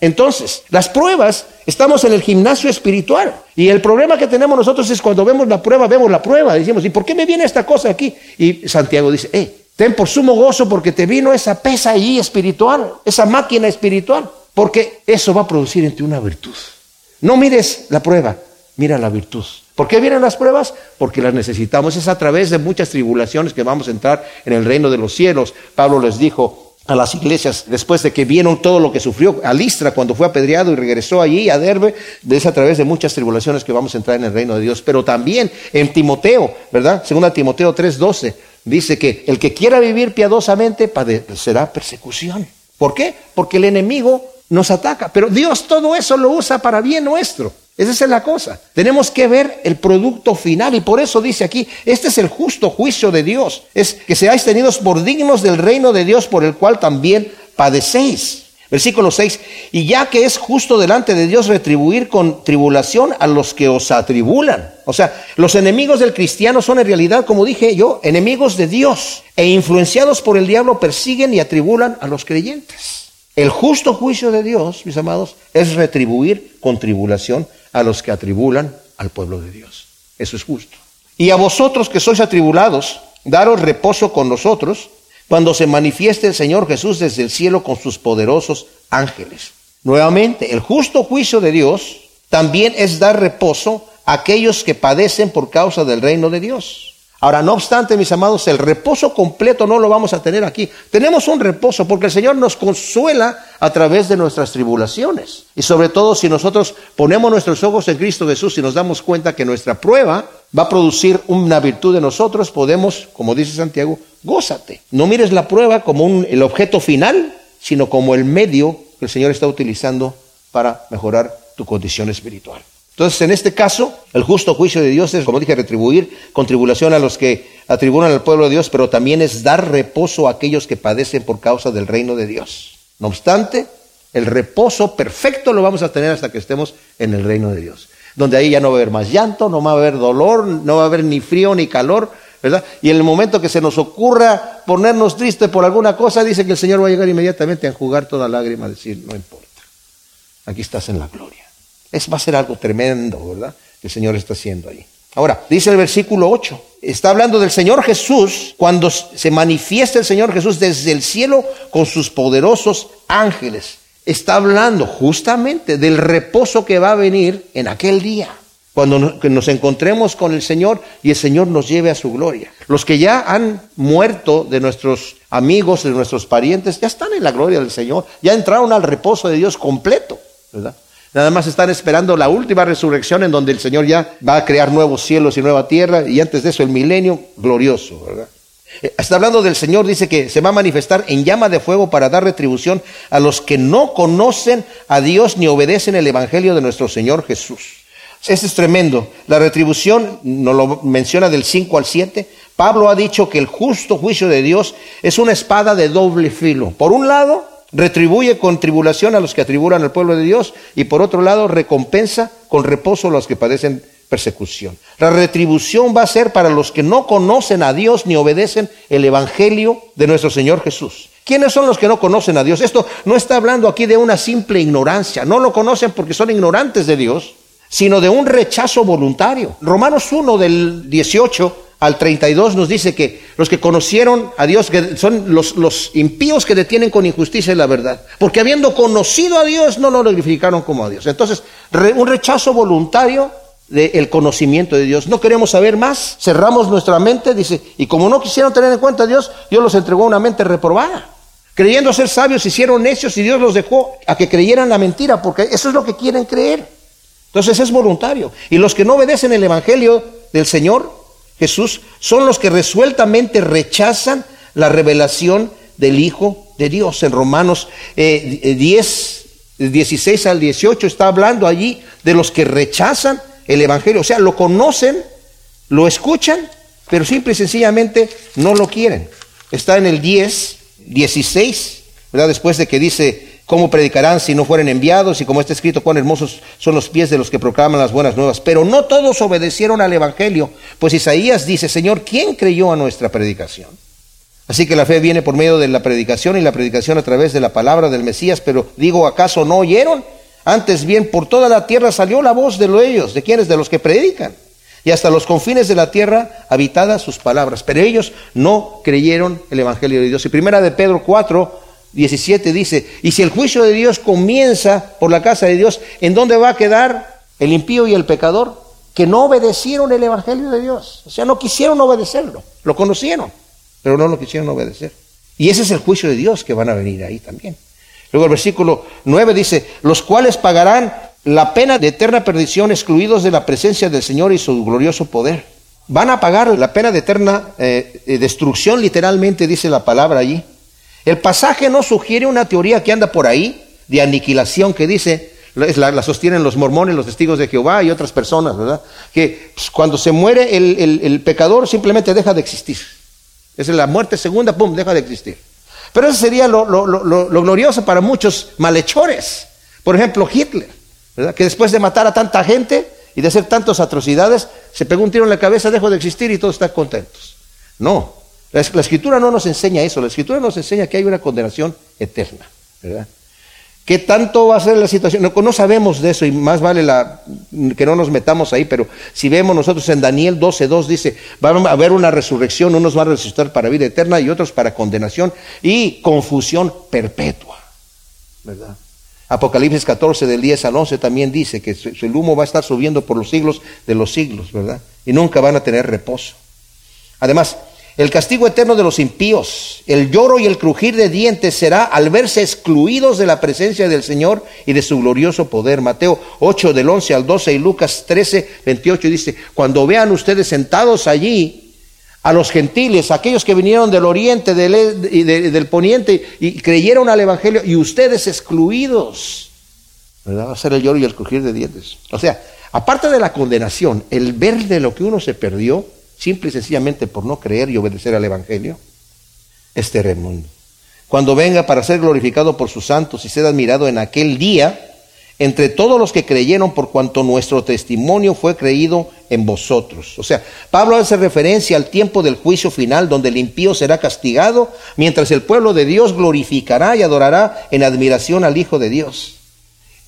A: Entonces, las pruebas, estamos en el gimnasio espiritual. Y el problema que tenemos nosotros es cuando vemos la prueba, vemos la prueba. Decimos, ¿y por qué me viene esta cosa aquí? Y Santiago dice, eh, ten por sumo gozo porque te vino esa pesa allí espiritual, esa máquina espiritual. Porque eso va a producir en ti una virtud. No mires la prueba, mira la virtud. ¿Por qué vienen las pruebas? Porque las necesitamos. Es a través de muchas tribulaciones que vamos a entrar en el reino de los cielos. Pablo les dijo a las iglesias, después de que vieron todo lo que sufrió a Listra cuando fue apedreado y regresó allí a Derbe, es a través de muchas tribulaciones que vamos a entrar en el reino de Dios. Pero también en Timoteo, ¿verdad? Según Timoteo 3:12, dice que el que quiera vivir piadosamente padecerá persecución. ¿Por qué? Porque el enemigo nos ataca. Pero Dios todo eso lo usa para bien nuestro. Esa es la cosa. Tenemos que ver el producto final y por eso dice aquí, este es el justo juicio de Dios. Es que seáis tenidos por dignos del reino de Dios por el cual también padecéis. Versículo 6, y ya que es justo delante de Dios retribuir con tribulación a los que os atribulan. O sea, los enemigos del cristiano son en realidad, como dije yo, enemigos de Dios e influenciados por el diablo persiguen y atribulan a los creyentes. El justo juicio de Dios, mis amados, es retribuir con tribulación a los que atribulan al pueblo de Dios. Eso es justo. Y a vosotros que sois atribulados, daros reposo con nosotros cuando se manifieste el Señor Jesús desde el cielo con sus poderosos ángeles. Nuevamente, el justo juicio de Dios también es dar reposo a aquellos que padecen por causa del reino de Dios. Ahora, no obstante, mis amados, el reposo completo no lo vamos a tener aquí. Tenemos un reposo porque el Señor nos consuela a través de nuestras tribulaciones. Y sobre todo si nosotros ponemos nuestros ojos en Cristo Jesús y nos damos cuenta que nuestra prueba va a producir una virtud de nosotros, podemos, como dice Santiago, gózate. No mires la prueba como el objeto final, sino como el medio que el Señor está utilizando para mejorar tu condición espiritual. Entonces, en este caso, el justo juicio de Dios es, como dije, retribuir con tribulación a los que atribulan al pueblo de Dios, pero también es dar reposo a aquellos que padecen por causa del reino de Dios. No obstante, el reposo perfecto lo vamos a tener hasta que estemos en el reino de Dios, donde ahí ya no va a haber más llanto, no va a haber dolor, no va a haber ni frío ni calor, ¿verdad? Y en el momento que se nos ocurra ponernos tristes por alguna cosa, dice que el Señor va a llegar inmediatamente a enjugar toda lágrima, decir, no importa, aquí estás en la gloria. Es, va a ser algo tremendo, ¿verdad? Que el Señor está haciendo ahí. Ahora, dice el versículo 8, está hablando del Señor Jesús cuando se manifiesta el Señor Jesús desde el cielo con sus poderosos ángeles. Está hablando justamente del reposo que va a venir en aquel día, cuando nos encontremos con el Señor y el Señor nos lleve a su gloria. Los que ya han muerto de nuestros amigos, de nuestros parientes, ya están en la gloria del Señor, ya entraron al reposo de Dios completo, ¿verdad? Nada más están esperando la última resurrección en donde el Señor ya va a crear nuevos cielos y nueva tierra y antes de eso el milenio glorioso, ¿verdad? Eh, está hablando del Señor, dice que se va a manifestar en llama de fuego para dar retribución a los que no conocen a Dios ni obedecen el Evangelio de nuestro Señor Jesús. Este es tremendo. La retribución nos lo menciona del 5 al 7. Pablo ha dicho que el justo juicio de Dios es una espada de doble filo. Por un lado, retribuye con tribulación a los que atribulan al pueblo de Dios y por otro lado recompensa con reposo a los que padecen persecución. La retribución va a ser para los que no conocen a Dios ni obedecen el Evangelio de nuestro Señor Jesús. ¿Quiénes son los que no conocen a Dios? Esto no está hablando aquí de una simple ignorancia, no lo conocen porque son ignorantes de Dios, sino de un rechazo voluntario. Romanos 1 del 18 al 32 nos dice que los que conocieron a Dios que son los, los impíos que detienen con injusticia la verdad, porque habiendo conocido a Dios no lo glorificaron como a Dios. Entonces, un rechazo voluntario del conocimiento de Dios. No queremos saber más, cerramos nuestra mente, dice, y como no quisieron tener en cuenta a Dios, Dios los entregó a una mente reprobada. Creyendo ser sabios, hicieron necios y Dios los dejó a que creyeran la mentira, porque eso es lo que quieren creer. Entonces es voluntario. Y los que no obedecen el Evangelio del Señor Jesús son los que resueltamente rechazan la revelación del Hijo de Dios. En Romanos 10, eh, 16 al 18 está hablando allí de los que rechazan el Evangelio. O sea, lo conocen, lo escuchan, pero simple y sencillamente no lo quieren. Está en el 10, 16, ¿verdad? Después de que dice, ¿cómo predicarán si no fueren enviados? Y como está escrito, cuán hermosos son los pies de los que proclaman las buenas nuevas. Pero no todos obedecieron al Evangelio, pues Isaías dice, Señor, ¿quién creyó a nuestra predicación? Así que la fe viene por medio de la predicación y la predicación a través de la palabra del Mesías, pero digo, ¿acaso no oyeron? Antes bien, por toda la tierra salió la voz de ellos, ¿de quienes? De los que predican. Y hasta los confines de la tierra habitadas sus palabras. Pero ellos no creyeron el Evangelio de Dios. Y primera de Pedro 4, 17 dice, y si el juicio de Dios comienza por la casa de Dios, ¿en dónde va a quedar el impío y el pecador? Que no obedecieron el Evangelio de Dios. O sea, no quisieron obedecerlo. Lo conocieron, pero no lo quisieron obedecer. Y ese es el juicio de Dios que van a venir ahí también. Luego el versículo 9 dice, los cuales pagarán la pena de eterna perdición excluidos de la presencia del Señor y su glorioso poder. Van a pagar la pena de eterna eh, eh, destrucción, literalmente dice la palabra allí. El pasaje no sugiere una teoría que anda por ahí de aniquilación que dice, la, sostienen los mormones, los testigos de Jehová y otras personas, ¿verdad? Que pues, cuando se muere el, pecador simplemente deja de existir. Es la muerte segunda, pum, deja de existir. Pero eso sería lo, glorioso para muchos malhechores. Por ejemplo, Hitler, ¿verdad? que después de matar a tanta gente y de hacer tantas atrocidades, se pegó un tiro en la cabeza, dejó de existir y todos están contentos. No, la, escritura no nos enseña eso, la escritura nos enseña que hay una condenación eterna. ¿Qué tanto va a ser la situación? No, sabemos de eso y más vale la, que no nos metamos ahí, pero si vemos nosotros en Daniel 12.2 dice, va a haber una resurrección, unos van a resucitar para vida eterna y otros para condenación y confusión perpetua. ¿Verdad? Apocalipsis 14 del 10 al 11 también dice que el humo va a estar subiendo por los siglos de los siglos, ¿verdad? Y nunca van a tener reposo. Además, el castigo eterno de los impíos, el lloro y el crujir de dientes será al verse excluidos de la presencia del Señor y de su glorioso poder. Mateo 8 del 11 al 12 y Lucas 13, 28 dice, cuando vean ustedes sentados allí a los gentiles, aquellos que vinieron del oriente del, e, poniente y creyeron al Evangelio y ustedes excluidos, va a ser el lloro y el crujir de dientes. O sea, aparte de la condenación, el ver de lo que uno se perdió, simple y sencillamente por no creer y obedecer al Evangelio, es tremendo. Cuando venga para ser glorificado por sus santos y ser admirado en aquel día, entre todos los que creyeron por cuanto nuestro testimonio fue creído en vosotros. O sea, Pablo hace referencia al tiempo del juicio final donde el impío será castigado, mientras el pueblo de Dios glorificará y adorará en admiración al Hijo de Dios.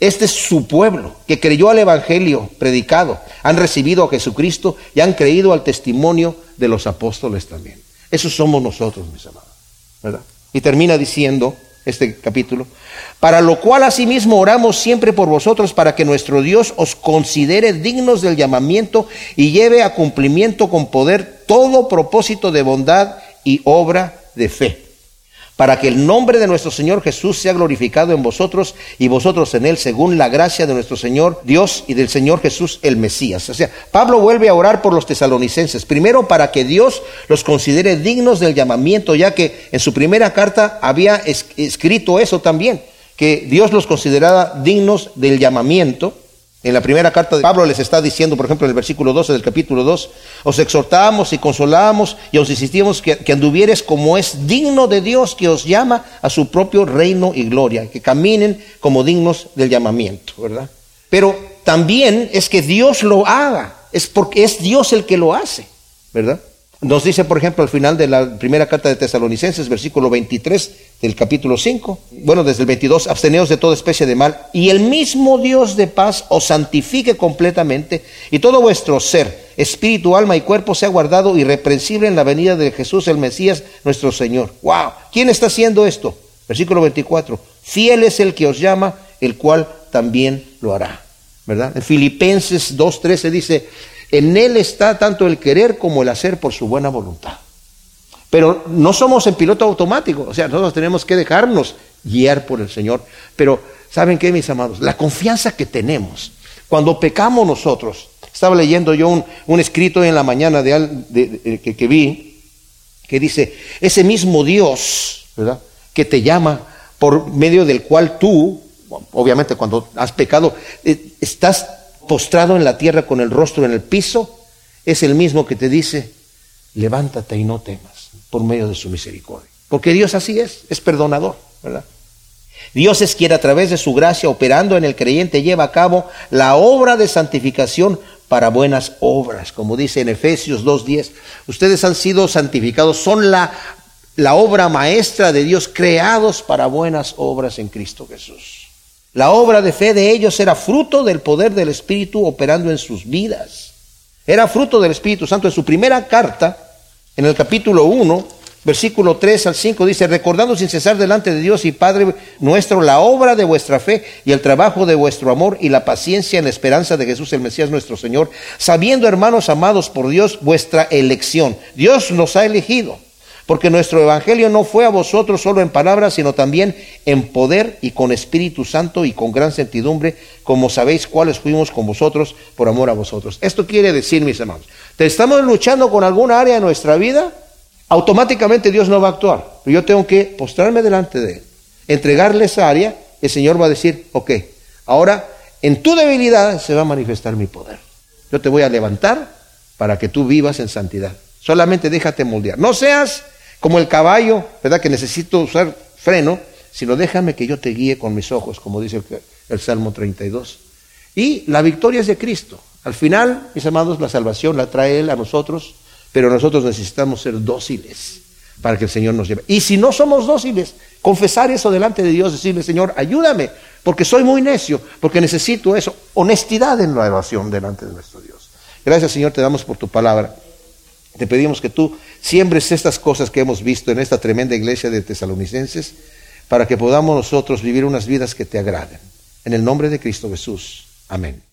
A: Este es su pueblo que creyó al Evangelio predicado, han recibido a Jesucristo y han creído al testimonio de los apóstoles también. Esos somos nosotros, mis amados. Y termina diciendo este capítulo, para lo cual asimismo oramos siempre por vosotros para que nuestro Dios os considere dignos del llamamiento y lleve a cumplimiento con poder todo propósito de bondad y obra de fe para que el nombre de nuestro Señor Jesús sea glorificado en vosotros y vosotros en él, según la gracia de nuestro Señor Dios y del Señor Jesús el Mesías. O sea, Pablo vuelve a orar por los tesalonicenses, primero para que Dios los considere dignos del llamamiento, ya que en su primera carta había escrito eso también, que Dios los consideraba dignos del llamamiento. En la primera carta de Pablo les está diciendo, por ejemplo, en el versículo 12 del capítulo 2, os exhortamos y consolamos y os insistimos que, que, anduvieres como es digno de Dios que os llama a su propio reino y gloria, que caminen como dignos del llamamiento, ¿verdad? Pero también es que Dios lo haga, es porque es Dios el que lo hace, ¿verdad? Nos dice, por ejemplo, al final de la primera carta de Tesalonicenses, versículo 23, del capítulo 5, bueno, desde el 22, absteneos de toda especie de mal, y el mismo Dios de paz os santifique completamente, y todo vuestro ser, espíritu, alma y cuerpo sea guardado irreprensible en la venida de Jesús el Mesías, nuestro Señor. ¡Wow! ¿Quién está haciendo esto? Versículo 24. Fiel es el que os llama, el cual también lo hará. ¿Verdad? En Filipenses 2.13 dice, en Él está tanto el querer como el hacer por su buena voluntad. Pero no somos en piloto automático, o sea, nosotros tenemos que dejarnos guiar por el Señor. Pero, ¿saben qué, mis amados? La confianza que tenemos cuando pecamos nosotros. Estaba leyendo yo un, escrito en la mañana de, que, que vi que dice, ese mismo Dios, ¿verdad? Que te llama por medio del cual tú, obviamente cuando has pecado, eh, estás postrado en la tierra con el rostro en el piso, es el mismo que te dice, levántate y no temas por medio de su misericordia. Porque Dios así es, es perdonador, ¿verdad? Dios es quien a través de su gracia operando en el creyente lleva a cabo la obra de santificación para buenas obras, como dice en Efesios 2.10. Ustedes han sido santificados, son la, la obra maestra de Dios, creados para buenas obras en Cristo Jesús. La obra de fe de ellos era fruto del poder del Espíritu operando en sus vidas. Era fruto del Espíritu Santo. En su primera carta, en el capítulo 1, versículo 3 al 5 dice, recordando sin cesar delante de Dios y Padre nuestro la obra de vuestra fe y el trabajo de vuestro amor y la paciencia en la esperanza de Jesús el Mesías nuestro Señor, sabiendo hermanos amados por Dios vuestra elección. Dios nos ha elegido, porque nuestro evangelio no fue a vosotros solo en palabras, sino también en poder y con Espíritu Santo y con gran certidumbre, como sabéis cuáles fuimos con vosotros por amor a vosotros. Esto quiere decir, mis hermanos, ¿te estamos luchando con alguna área de nuestra vida? Automáticamente Dios no va a actuar. Pero yo tengo que postrarme delante de Él, entregarle esa área, el Señor va a decir, ok, ahora en tu debilidad se va a manifestar mi poder. Yo te voy a levantar para que tú vivas en santidad. Solamente déjate moldear. No seas como el caballo, ¿verdad? Que necesito usar freno, sino déjame que yo te guíe con mis ojos, como dice el, Salmo 32. Y la victoria es de Cristo. Al final, mis amados, la salvación la trae Él a nosotros, pero nosotros necesitamos ser dóciles para que el Señor nos lleve. Y si no somos dóciles, confesar eso delante de Dios, decirle, Señor, ayúdame, porque soy muy necio, porque necesito eso. Honestidad en la oración delante de nuestro Dios. Gracias, Señor, te damos por tu palabra. Te pedimos que tú siembres estas cosas que hemos visto en esta tremenda iglesia de tesalonicenses para que podamos nosotros vivir unas vidas que te agraden. En el nombre de Cristo Jesús. Amén.